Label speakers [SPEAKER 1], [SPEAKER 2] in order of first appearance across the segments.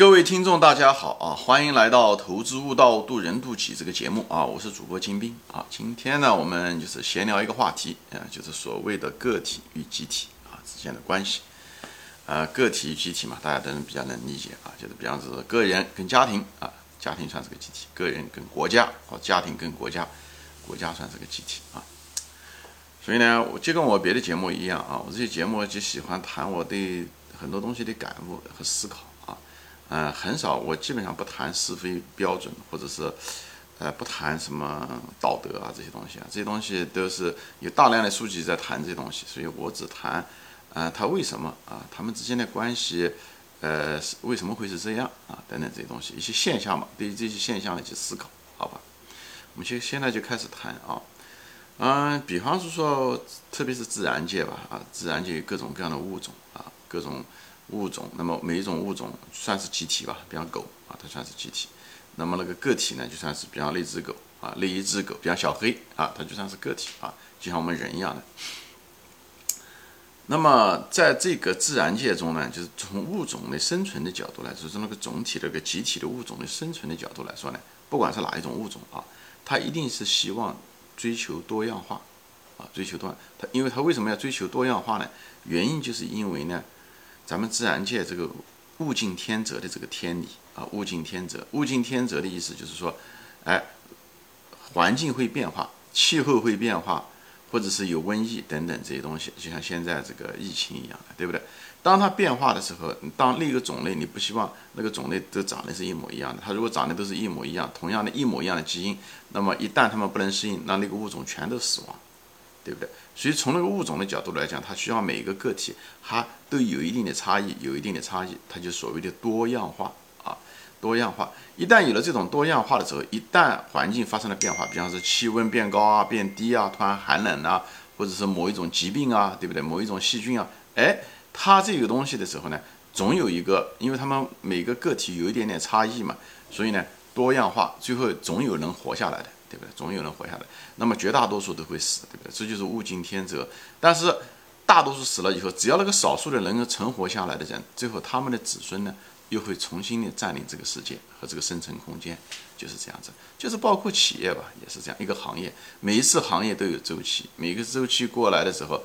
[SPEAKER 1] 各位听众，大家好啊！欢迎来到《投资悟道，渡人渡己》这个节目啊！我是主播金兵啊。今天呢，我们就是闲聊一个话题啊，就是所谓的个体与集体啊之间的关系。呃，个体与集体嘛，大家都能比较能理解啊。就是比方说，个人跟家庭啊，家庭算是个集体；个人跟国家或家庭跟国家，国家算是个集体啊。所以呢，我就跟我别的节目一样啊，我这些节目就喜欢谈我对很多东西的感悟和思考。嗯，很少，我基本上不谈是非标准，或者是，呃，不谈什么道德啊这些东西啊，这些东西都是有大量的书籍在谈这些东西，所以我只谈，呃，他为什么啊，他们之间的关系，呃，是为什么会是这样啊，等等这些东西，一些现象嘛，对于这些现象的一些思考，好吧，我们现现在就开始谈啊，嗯，比方是说，特别是自然界吧，啊，自然界有各种各样的物种啊，各种。物种，那么每一种物种算是集体吧，比方狗啊，它算是集体。那么那个个体呢，就算是比方那只狗啊，那一只狗，比方小黑啊，它就算是个体啊，就像我们人一样的。那么在这个自然界中呢，就是从物种的生存的角度来说，从那个总体的个集体的物种的生存的角度来说呢，不管是哪一种物种啊，它一定是希望追求多样化啊，追求多样。它因为它为什么要追求多样化呢？原因就是因为呢。咱们自然界这个物竞天择的这个天理啊，物竞天择，物竞天择的意思就是说，哎，环境会变化，气候会变化，或者是有瘟疫等等这些东西，就像现在这个疫情一样的，对不对？当它变化的时候，当另一个种类你不希望那个种类都长得是一模一样的，它如果长得都是一模一样，同样的一模一样的基因，那么一旦它们不能适应，那那个物种全都死亡。对不对？所以从那个物种的角度来讲，它需要每一个个体，它都有一定的差异，有一定的差异，它就所谓的多样化啊，多样化。一旦有了这种多样化的时候，一旦环境发生了变化，比方说气温变高啊、变低啊、突然寒冷啊，或者是某一种疾病啊，对不对？某一种细菌啊，哎，它这个东西的时候呢，总有一个，因为它们每个个体有一点点差异嘛，所以呢，多样化，最后总有能活下来的。对不对？总有人活下来，那么绝大多数都会死，对不对？这就是物竞天择。但是大多数死了以后，只要那个少数的能够存活下来的人，最后他们的子孙呢，又会重新的占领这个世界和这个生存空间，就是这样子。就是包括企业吧，也是这样一个行业，每一次行业都有周期，每个周期过来的时候，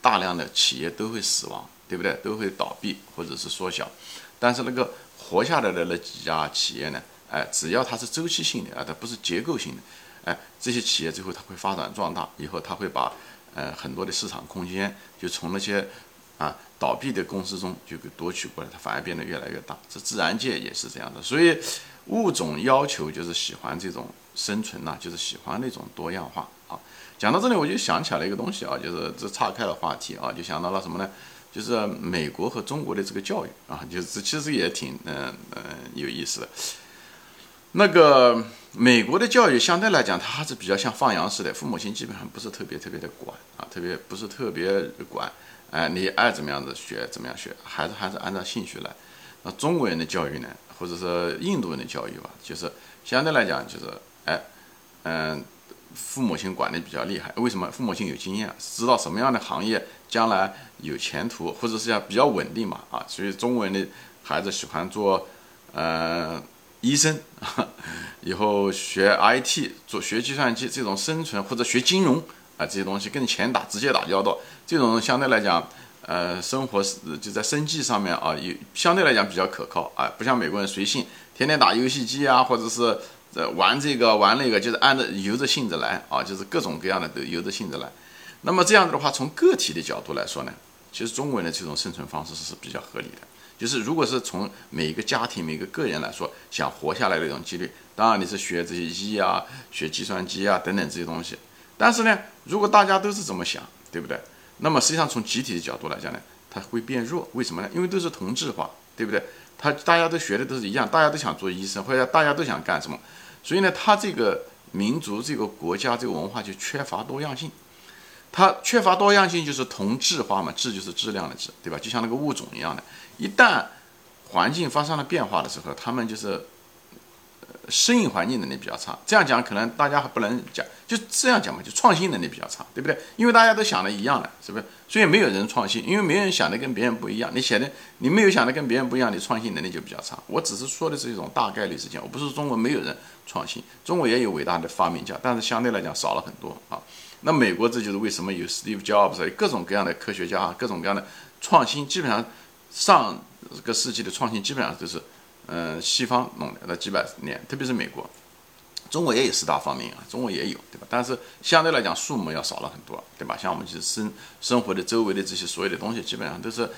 [SPEAKER 1] 大量的企业都会死亡，对不对？都会倒闭或者是缩小。但是那个活下来的那几家企业呢？哎，只要它是周期性的啊，它不是结构性的。哎，这些企业最后它会发展壮大，以后它会把呃很多的市场空间就从那些啊倒闭的公司中就给夺取过来，它反而变得越来越大。这自然界也是这样的，所以物种要求就是喜欢这种生存呐，就是喜欢那种多样化啊。讲到这里，我就想起来一个东西啊，就是这岔开了话题啊，就想到了什么呢？就是美国和中国的这个教育啊，就是其实也挺嗯嗯有意思的。那个美国的教育相对来讲，它还是比较像放羊式的，父母亲基本上不是特别特别的管啊，特别不是特别管，哎，你爱怎么样子学怎么样学，孩子还是按照兴趣来。那中国人的教育呢，或者说印度人的教育吧，就是相对来讲就是，哎，嗯，父母亲管的比较厉害，为什么？父母亲有经验，知道什么样的行业将来有前途，或者是要比较稳定嘛，啊，所以中国人的孩子喜欢做，呃。医生啊，以后学 IT 做学计算机这种生存或者学金融啊这些东西跟钱打直接打交道，这种相对来讲，呃，生活是就在生计上面啊，有相对来讲比较可靠啊，不像美国人随性，天天打游戏机啊，或者是呃玩这个玩那个，就是按照由着性子来啊，就是各种各样的都由着性子来。那么这样子的话，从个体的角度来说呢，其实中国人的这种生存方式是比较合理的。就是如果是从每一个家庭、每个个人来说，想活下来的一种几率，当然你是学这些医啊、学计算机啊等等这些东西。但是呢，如果大家都是这么想，对不对？那么实际上从集体的角度来讲呢，它会变弱。为什么呢？因为都是同质化，对不对？他大家都学的都是一样，大家都想做医生，或者大家都想干什么，所以呢，他这个民族、这个国家、这个文化就缺乏多样性。它缺乏多样性，就是同质化嘛，质就是质量的质，对吧？就像那个物种一样的，一旦环境发生了变化的时候，它们就是适应环境能力比较差。这样讲可能大家还不能讲，就这样讲嘛，就创新能力比较差，对不对？因为大家都想的一样的，是不是？所以没有人创新，因为没人想的跟别人不一样。你写的你没有想的跟别人不一样，你创新能力就比较差。我只是说的是一种大概率事件，我不是中国没有人创新，中国也有伟大的发明家，但是相对来讲少了很多啊。那美国这就是为什么有 Steve Jobs 有各种各样的科学家，各种各样的创新，基本上上个世纪的创新基本上都是。嗯，西方弄的那几百年，特别是美国，中国也有四大发明啊，中国也有，对吧？但是相对来讲，数目要少了很多，对吧？像我们就是生生活的周围的这些所有的东西，基本上都是，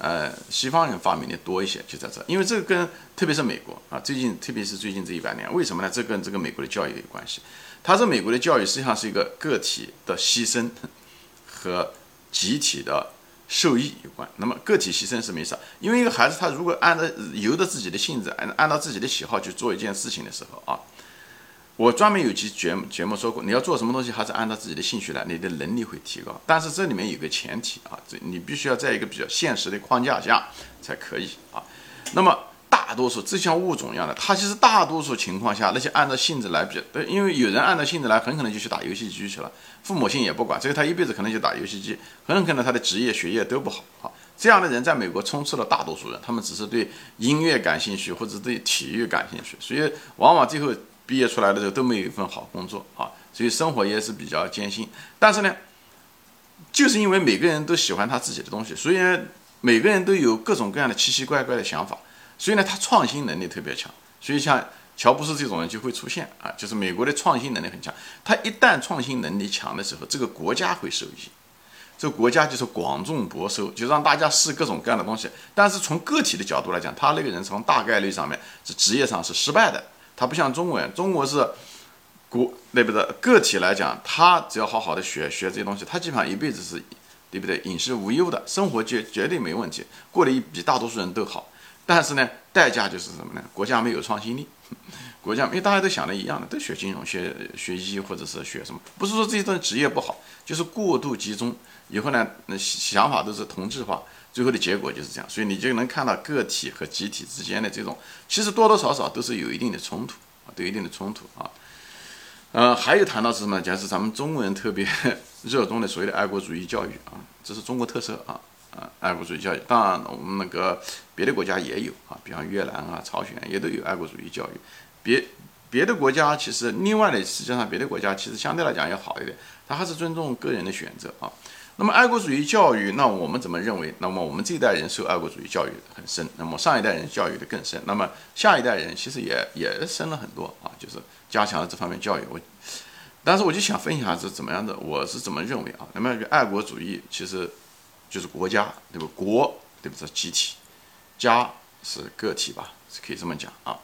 [SPEAKER 1] 呃，西方人发明的多一些，就在这。因为这个跟特别是美国啊，最近特别是最近这一百年，为什么呢？这跟这个美国的教育有关系。它是美国的教育实际上是一个个体的牺牲和集体的。受益有关，那么个体牺牲是没啥，因为一个孩子他如果按照由着自己的性子，按按照自己的喜好去做一件事情的时候啊，我专门有期节目节目说过，你要做什么东西还是按照自己的兴趣来，你的能力会提高。但是这里面有个前提啊，这你必须要在一个比较现实的框架下才可以啊。那么。大多数这像物种一样的，它其实大多数情况下，那些按照性子来比，对，因为有人按照性子来，很可能就去打游戏机去了，父母亲也不管，所以他一辈子可能就打游戏机，很可能他的职业、学业都不好。啊，这样的人在美国充斥了大多数人，他们只是对音乐感兴趣或者对体育感兴趣，所以往往最后毕业出来的时候都没有一份好工作啊，所以生活也是比较艰辛。但是呢，就是因为每个人都喜欢他自己的东西，所以，每个人都有各种各样的奇奇怪怪的想法。所以呢，他创新能力特别强，所以像乔布斯这种人就会出现啊，就是美国的创新能力很强。他一旦创新能力强的时候，这个国家会受益，这个国家就是广种博收，就让大家试各种各样的东西。但是从个体的角度来讲，他那个人从大概率上面是职业上是失败的。他不像中国人，中国是国对不对？个体来讲，他只要好好的学学这些东西，他基本上一辈子是，对不对？饮食无忧的生活绝绝对没问题，过得比大多数人都好。但是呢，代价就是什么呢？国家没有创新力，国家因为大家都想的一样的，都学金融、学学医或者是学什么，不是说这些东西职业不好，就是过度集中以后呢，那想法都是同质化，最后的结果就是这样。所以你就能看到个体和集体之间的这种，其实多多少少都是有一定的冲突啊，都有一定的冲突啊。呃，还有谈到是什么？讲是咱们中国人特别 热衷的所谓的爱国主义教育啊，这是中国特色啊。啊，爱国主义教育，当然我们那个别的国家也有啊，比方越南啊、朝鲜也都有爱国主义教育。别别的国家其实另外的，实际上别的国家其实相对来讲要好一点，它还是尊重个人的选择啊。那么爱国主义教育，那我们怎么认为？那么我们这一代人受爱国主义教育很深，那么上一代人教育的更深，那么下一代人其实也也深了很多啊，就是加强了这方面教育。我，但是我就想分享是怎么样的，我是怎么认为啊？那么爱国主义其实。就是国家，对吧？国，对不？是集体，家是个体吧？是可以这么讲啊。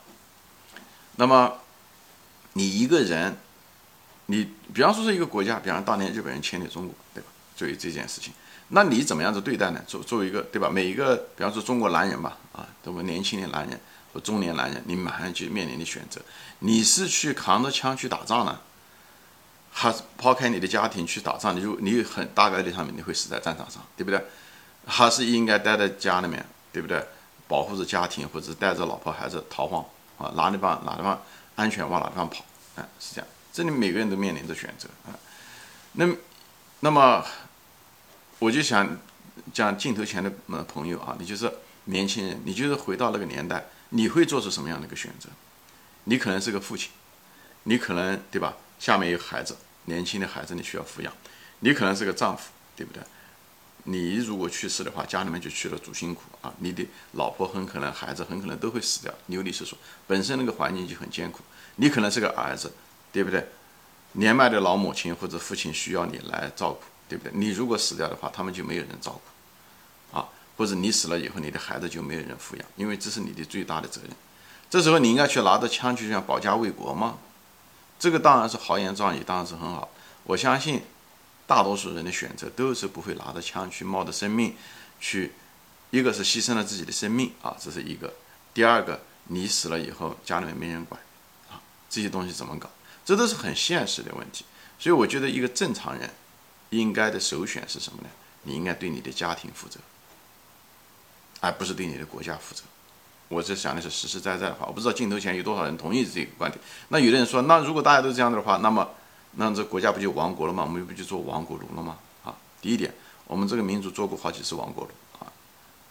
[SPEAKER 1] 那么，你一个人，你比方说是一个国家，比方当年日本人侵略中国，对吧？作为这件事情，那你怎么样子对待呢？作作为一个，对吧？每一个，比方说中国男人吧，啊，这么年轻的男人和中年男人，你马上就面临的选择，你是去扛着枪去打仗呢？还是抛开你的家庭去打仗，你就你很大概率上面你会死在战场上，对不对？还是应该待在家里面，对不对？保护着家庭，或者带着老婆孩子逃荒啊，哪地方哪地方安全往哪地方跑，啊，是这样。这里每个人都面临着选择啊。那那么我就想讲镜头前的朋友啊，你就是年轻人，你就是回到那个年代，你会做出什么样的一个选择？你可能是个父亲，你可能对吧？下面有孩子，年轻的孩子你需要抚养，你可能是个丈夫，对不对？你如果去世的话，家里面就去了主心骨啊，你的老婆很可能，孩子很可能都会死掉。流离失所，本身那个环境就很艰苦。你可能是个儿子，对不对？年迈的老母亲或者父亲需要你来照顾，对不对？你如果死掉的话，他们就没有人照顾，啊，或者你死了以后，你的孩子就没有人抚养，因为这是你的最大的责任。这时候你应该去拿着枪去像保家卫国吗？这个当然是豪言壮语，当然是很好。我相信大多数人的选择都是不会拿着枪去冒着生命去，一个是牺牲了自己的生命啊，这是一个；第二个，你死了以后家里面没人管啊，这些东西怎么搞？这都是很现实的问题。所以我觉得一个正常人应该的首选是什么呢？你应该对你的家庭负责，而不是对你的国家负责。我这想的是实实在在的话，我不知道镜头前有多少人同意这个观点。那有的人说，那如果大家都这样的话，那么那这国家不就亡国了吗？我们不就做亡国奴了吗？啊，第一点，我们这个民族做过好几次亡国奴啊，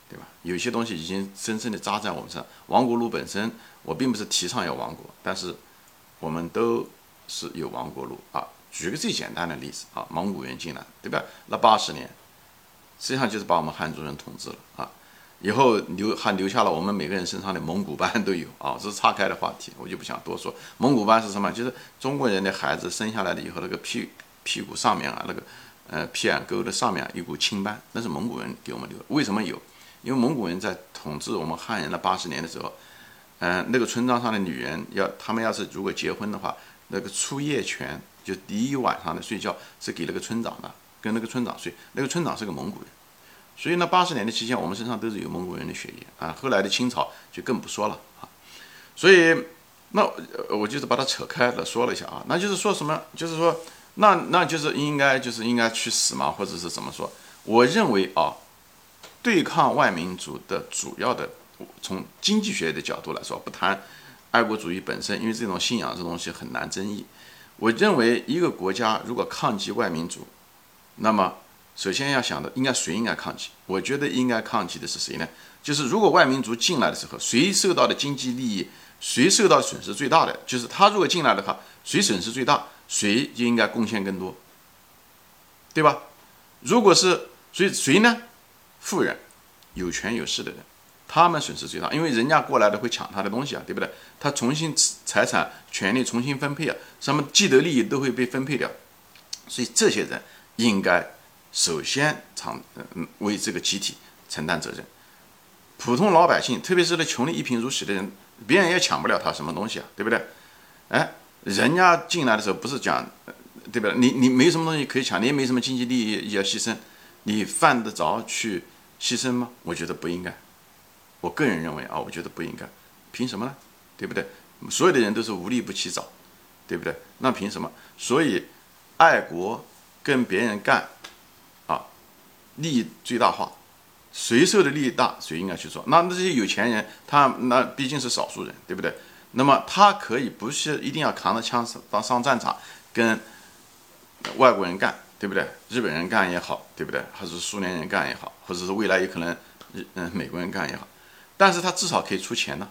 [SPEAKER 1] 对吧？有些东西已经深深的扎在我们身上。亡国奴本身，我并不是提倡要亡国，但是我们都是有亡国奴啊。举个最简单的例子啊，蒙古人进来，对吧？那八十年，实际上就是把我们汉族人统治了啊。以后留还留下了我们每个人身上的蒙古斑都有啊，这是岔开的话题，我就不想多说。蒙古斑是什么？就是中国人的孩子生下来了以后，那个屁屁股上面啊，那个呃屁眼沟的上面有股青斑，那是蒙古人给我们留的。为什么有？因为蒙古人在统治我们汉人的八十年的时候，嗯，那个村庄上的女人要他们要是如果结婚的话，那个出夜权。就第一晚上的睡觉是给那个村长的，跟那个村长睡。那个村长是个蒙古人，所以呢，八十年的期间，我们身上都是有蒙古人的血液啊。后来的清朝就更不说了啊。所以，那我就是把它扯开了说了一下啊。那就是说什么？就是说，那那就是应该就是应该去死吗？或者是怎么说？我认为啊，对抗外民族的主要的，从经济学的角度来说，不谈爱国主义本身，因为这种信仰这东西很难争议。我认为一个国家如果抗击外民族，那么首先要想的应该谁应该抗击？我觉得应该抗击的是谁呢？就是如果外民族进来的时候，谁受到的经济利益，谁受到损失最大的？就是他如果进来的话，谁损失最大，谁就应该贡献更多，对吧？如果是谁谁呢？富人，有权有势的人。他们损失最大，因为人家过来的会抢他的东西啊，对不对？他重新财产权利重新分配啊，什么既得利益都会被分配掉，所以这些人应该首先偿嗯为这个集体承担责任。普通老百姓，特别是那穷的一贫如洗的人，别人也抢不了他什么东西啊，对不对？哎，人家进来的时候不是讲，对不对？你你没什么东西可以抢，你也没什么经济利益要牺牲，你犯得着去牺牲吗？我觉得不应该。我个人认为啊，我觉得不应该，凭什么呢？对不对？所有的人都是无利不起早，对不对？那凭什么？所以，爱国跟别人干，啊，利益最大化，谁受的利益大，谁应该去做。那那些有钱人，他那毕竟是少数人，对不对？那么他可以不是一定要扛着枪上上战场跟外国人干，对不对？日本人干也好，对不对？还是苏联人干也好，或者是未来有可能日嗯美国人干也好。但是他至少可以出钱呢，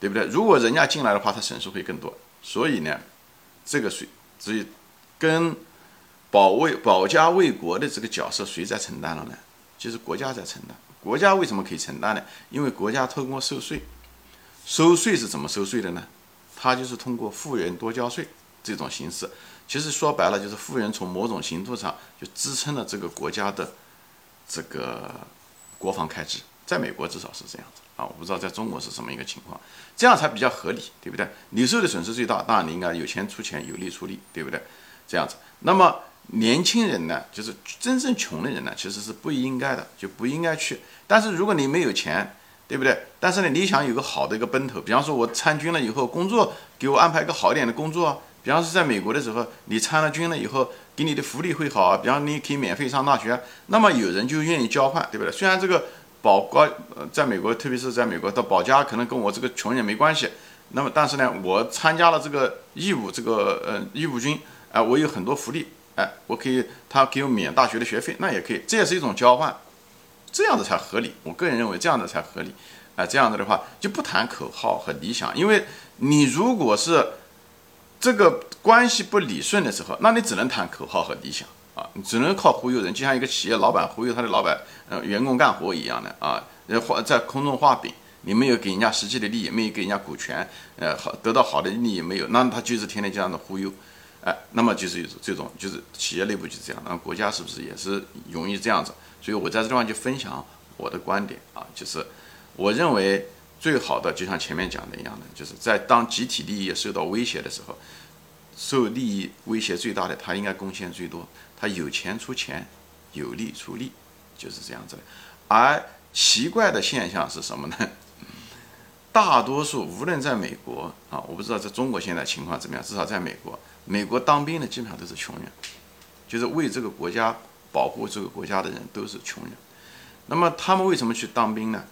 [SPEAKER 1] 对不对？如果人家进来的话，他损失会更多。所以呢，这个谁，所以跟保卫保家卫国的这个角色谁在承担了呢？就是国家在承担。国家为什么可以承担呢？因为国家通过收税，收税是怎么收税的呢？他就是通过富人多交税这种形式。其实说白了，就是富人从某种程度上就支撑了这个国家的这个国防开支。在美国至少是这样子啊，我不知道在中国是什么一个情况，这样才比较合理，对不对？你受的损失最大，当然你应该有钱出钱，有力出力，对不对？这样子，那么年轻人呢，就是真正穷的人呢，其实是不应该的，就不应该去。但是如果你没有钱，对不对？但是呢，你想有个好的一个奔头，比方说我参军了以后，工作给我安排一个好一点的工作，比方说在美国的时候，你参了军了以后，给你的福利会好，比方你可以免费上大学，那么有人就愿意交换，对不对？虽然这个。保国呃，在美国，特别是在美国到保家，可能跟我这个穷人没关系。那么，但是呢，我参加了这个义务，这个呃义务军，啊，我有很多福利，哎，我可以他给我免大学的学费，那也可以，这也是一种交换，这样的才合理。我个人认为这样的才合理，啊，这样子的话就不谈口号和理想，因为你如果是这个关系不理顺的时候，那你只能谈口号和理想。啊，只能靠忽悠人，就像一个企业老板忽悠他的老板，呃，员工干活一样的啊，呃，画在空中画饼，你没有给人家实际的利益，没有给人家股权，呃，好得到好的利益没有，那他就是天天这样的忽悠，哎，那么就是这种，就是企业内部就是这样，那国家是不是也是容易这样子？所以我在这地方就分享我的观点啊，就是我认为最好的，就像前面讲的一样的，就是在当集体利益受到威胁的时候，受利益威胁最大的，他应该贡献最多。他有钱出钱，有力出力，就是这样子的。而奇怪的现象是什么呢？大多数无论在美国啊，我不知道在中国现在情况怎么样，至少在美国，美国当兵的基本上都是穷人，就是为这个国家保护这个国家的人都是穷人。那么他们为什么去当兵呢？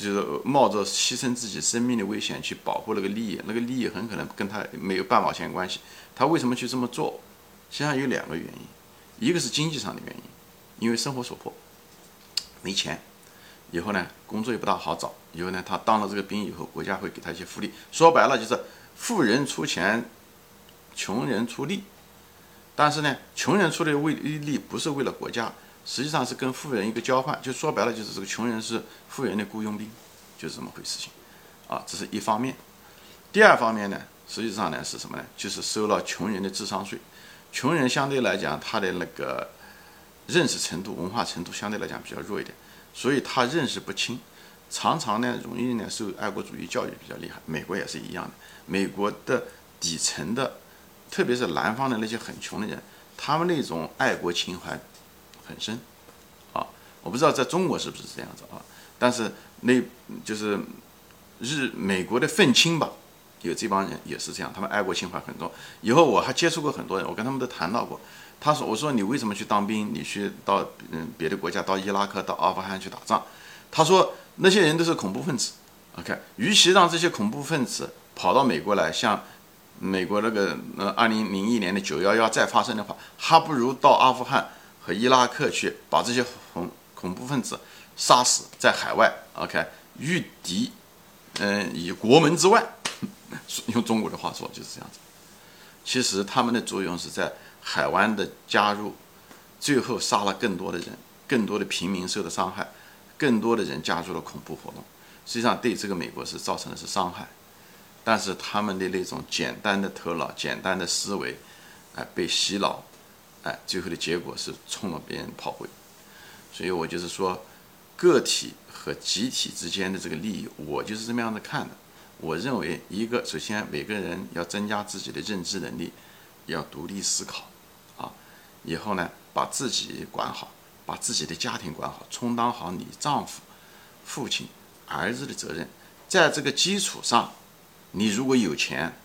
[SPEAKER 1] 就是冒着牺牲自己生命的危险去保护那个利益，那个利益很可能跟他没有半毛钱关系。他为什么去这么做？实际上有两个原因，一个是经济上的原因，因为生活所迫，没钱，以后呢工作也不大好找，以后呢他当了这个兵以后，国家会给他一些福利。说白了就是富人出钱，穷人出力。但是呢，穷人出的为力不是为了国家，实际上是跟富人一个交换。就说白了，就是这个穷人是富人的雇佣兵，就是这么回事情，啊，这是一方面。第二方面呢，实际上呢是什么呢？就是收了穷人的智商税。穷人相对来讲，他的那个认识程度、文化程度相对来讲比较弱一点，所以他认识不清，常常呢容易呢受爱国主义教育比较厉害。美国也是一样的，美国的底层的。特别是南方的那些很穷的人，他们那种爱国情怀很深，啊，我不知道在中国是不是这样子啊？但是那就是日美国的愤青吧，有这帮人也是这样，他们爱国情怀很重。以后我还接触过很多人，我跟他们都谈到过。他说：“我说你为什么去当兵？你去到嗯别的国家，到伊拉克、到阿富汗去打仗？”他说：“那些人都是恐怖分子。”OK，与其让这些恐怖分子跑到美国来，像。美国那个呃，二零零一年的九幺幺再发生的话，还不如到阿富汗和伊拉克去，把这些恐恐怖分子杀死在海外。OK，御敌，嗯，以国门之外，用中国的话说就是这样子。其实他们的作用是在海湾的加入，最后杀了更多的人，更多的平民受到伤害，更多的人加入了恐怖活动，实际上对这个美国是造成的是伤害。但是他们的那种简单的头脑、简单的思维，哎，被洗脑，哎，最后的结果是冲了别人炮灰。所以我就是说，个体和集体之间的这个利益，我就是这么样的看的。我认为，一个首先每个人要增加自己的认知能力，要独立思考，啊，以后呢，把自己管好，把自己的家庭管好，充当好你丈夫、父亲、儿子的责任，在这个基础上。你如果有钱，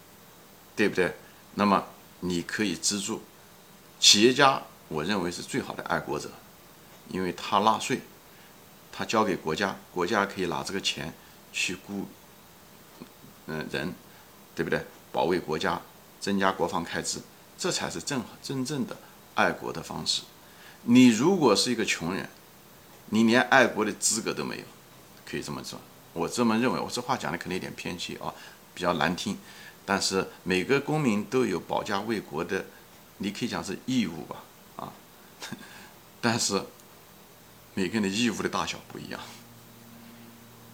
[SPEAKER 1] 对不对？那么你可以资助企业家，我认为是最好的爱国者，因为他纳税，他交给国家，国家可以拿这个钱去雇嗯人，对不对？保卫国家，增加国防开支，这才是正真正的爱国的方式。你如果是一个穷人，你连爱国的资格都没有，可以这么说。我这么认为，我这话讲的可能有点偏激啊。比较难听，但是每个公民都有保家卫国的，你可以讲是义务吧，啊，但是每个人的义务的大小不一样，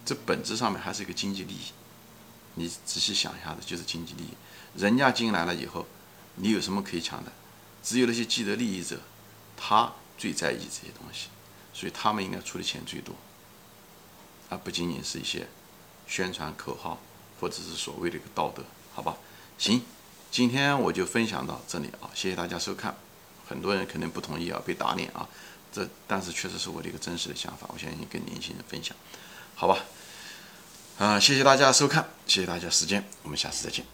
[SPEAKER 1] 这本质上面还是一个经济利益。你仔细想一下子，就是经济利益。人家进来了以后，你有什么可以抢的？只有那些既得利益者，他最在意这些东西，所以他们应该出的钱最多，而不仅仅是一些宣传口号。或者是所谓的一个道德，好吧？行，今天我就分享到这里啊，谢谢大家收看。很多人肯定不同意啊，被打脸啊，这但是确实是我的一个真实的想法，我相信跟年轻人分享，好吧？啊，谢谢大家收看，谢谢大家时间，我们下次再见。